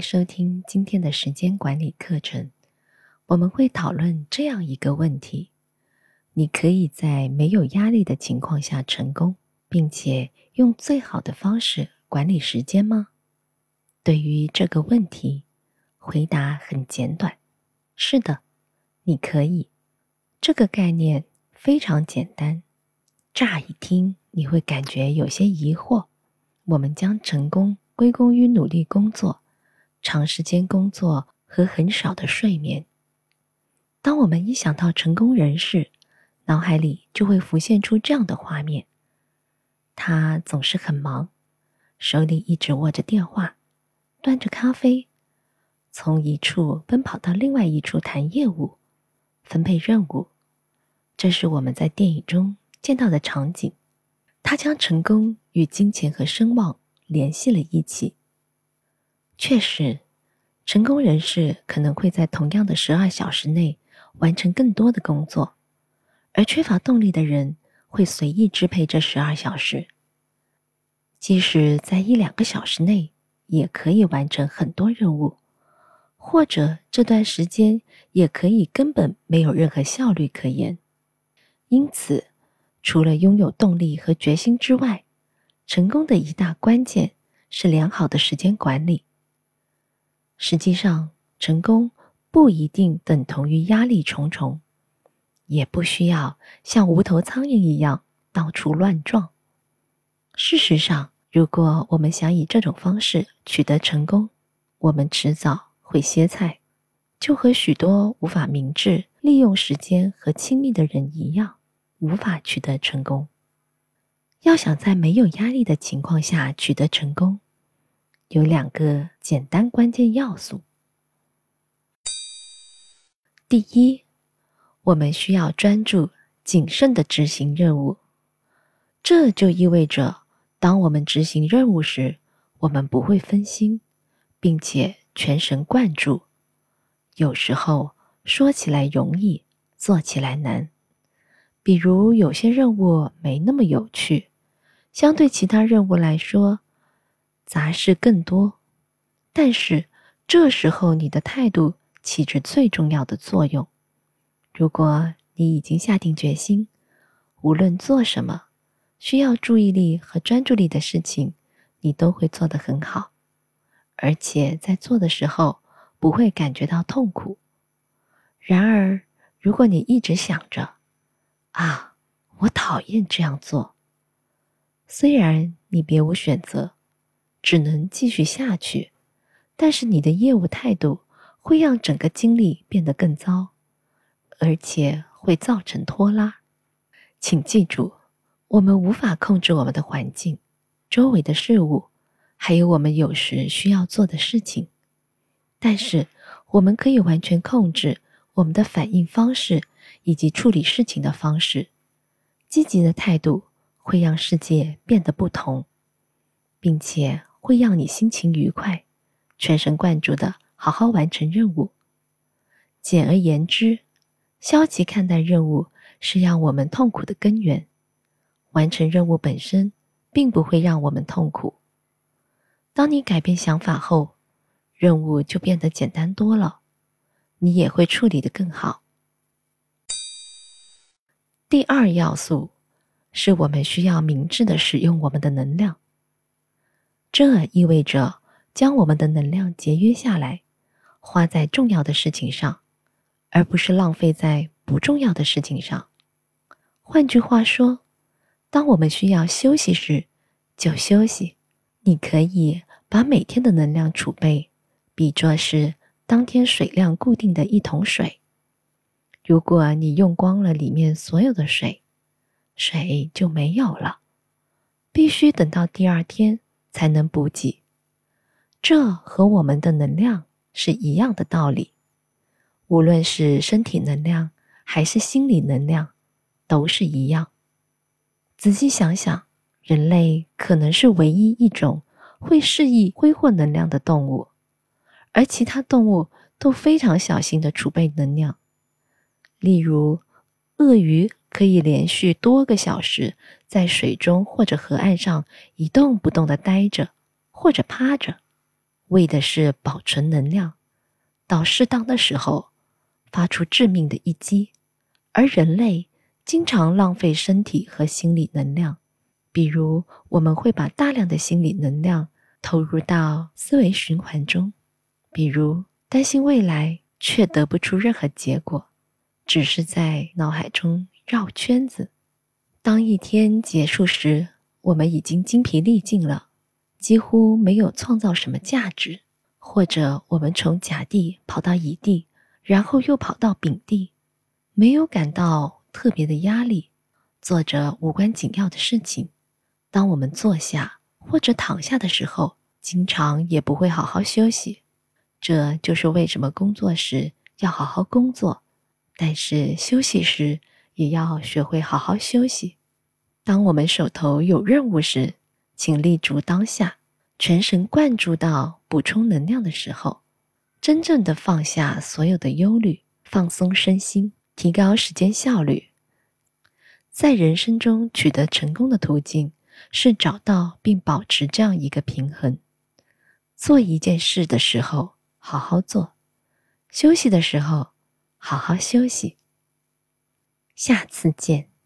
收听今天的时间管理课程。我们会讨论这样一个问题：你可以在没有压力的情况下成功，并且用最好的方式管理时间吗？对于这个问题，回答很简短：是的，你可以。这个概念非常简单，乍一听你会感觉有些疑惑。我们将成功归功于努力工作、长时间工作和很少的睡眠。当我们一想到成功人士，脑海里就会浮现出这样的画面：他总是很忙，手里一直握着电话，端着咖啡，从一处奔跑到另外一处谈业务、分配任务。这是我们在电影中见到的场景。他将成功与金钱和声望联系了一起。确实，成功人士可能会在同样的十二小时内。完成更多的工作，而缺乏动力的人会随意支配这十二小时。即使在一两个小时内，也可以完成很多任务，或者这段时间也可以根本没有任何效率可言。因此，除了拥有动力和决心之外，成功的一大关键是良好的时间管理。实际上，成功。不一定等同于压力重重，也不需要像无头苍蝇一样到处乱撞。事实上，如果我们想以这种方式取得成功，我们迟早会歇菜，就和许多无法明智利用时间和亲密的人一样，无法取得成功。要想在没有压力的情况下取得成功，有两个简单关键要素。第一，我们需要专注、谨慎的执行任务。这就意味着，当我们执行任务时，我们不会分心，并且全神贯注。有时候说起来容易，做起来难。比如有些任务没那么有趣，相对其他任务来说，杂事更多。但是这时候你的态度。起着最重要的作用。如果你已经下定决心，无论做什么需要注意力和专注力的事情，你都会做得很好，而且在做的时候不会感觉到痛苦。然而，如果你一直想着“啊，我讨厌这样做”，虽然你别无选择，只能继续下去，但是你的业务态度。会让整个经历变得更糟，而且会造成拖拉。请记住，我们无法控制我们的环境、周围的事物，还有我们有时需要做的事情。但是，我们可以完全控制我们的反应方式以及处理事情的方式。积极的态度会让世界变得不同，并且会让你心情愉快、全神贯注的。好好完成任务。简而言之，消极看待任务是让我们痛苦的根源。完成任务本身并不会让我们痛苦。当你改变想法后，任务就变得简单多了，你也会处理的更好。第二要素是我们需要明智的使用我们的能量。这意味着将我们的能量节约下来。花在重要的事情上，而不是浪费在不重要的事情上。换句话说，当我们需要休息时，就休息。你可以把每天的能量储备比作是当天水量固定的一桶水。如果你用光了里面所有的水，水就没有了，必须等到第二天才能补给。这和我们的能量。是一样的道理，无论是身体能量还是心理能量，都是一样。仔细想想，人类可能是唯一一种会适意挥霍能量的动物，而其他动物都非常小心的储备能量。例如，鳄鱼可以连续多个小时在水中或者河岸上一动不动的待着，或者趴着。为的是保存能量，到适当的时候发出致命的一击。而人类经常浪费身体和心理能量，比如我们会把大量的心理能量投入到思维循环中，比如担心未来却得不出任何结果，只是在脑海中绕圈子。当一天结束时，我们已经精疲力尽了，几乎没有创造什么价值；或者我们从甲地跑到乙地，然后又跑到丙地，没有感到特别的压力，做着无关紧要的事情。当我们坐下或者躺下的时候，经常也不会好好休息。这就是为什么工作时要好好工作，但是休息时也要学会好好休息。当我们手头有任务时，请立足当下，全神贯注到补充能量的时候，真正的放下所有的忧虑，放松身心，提高时间效率。在人生中取得成功的途径是找到并保持这样一个平衡：做一件事的时候好好做，休息的时候好好休息。下次见。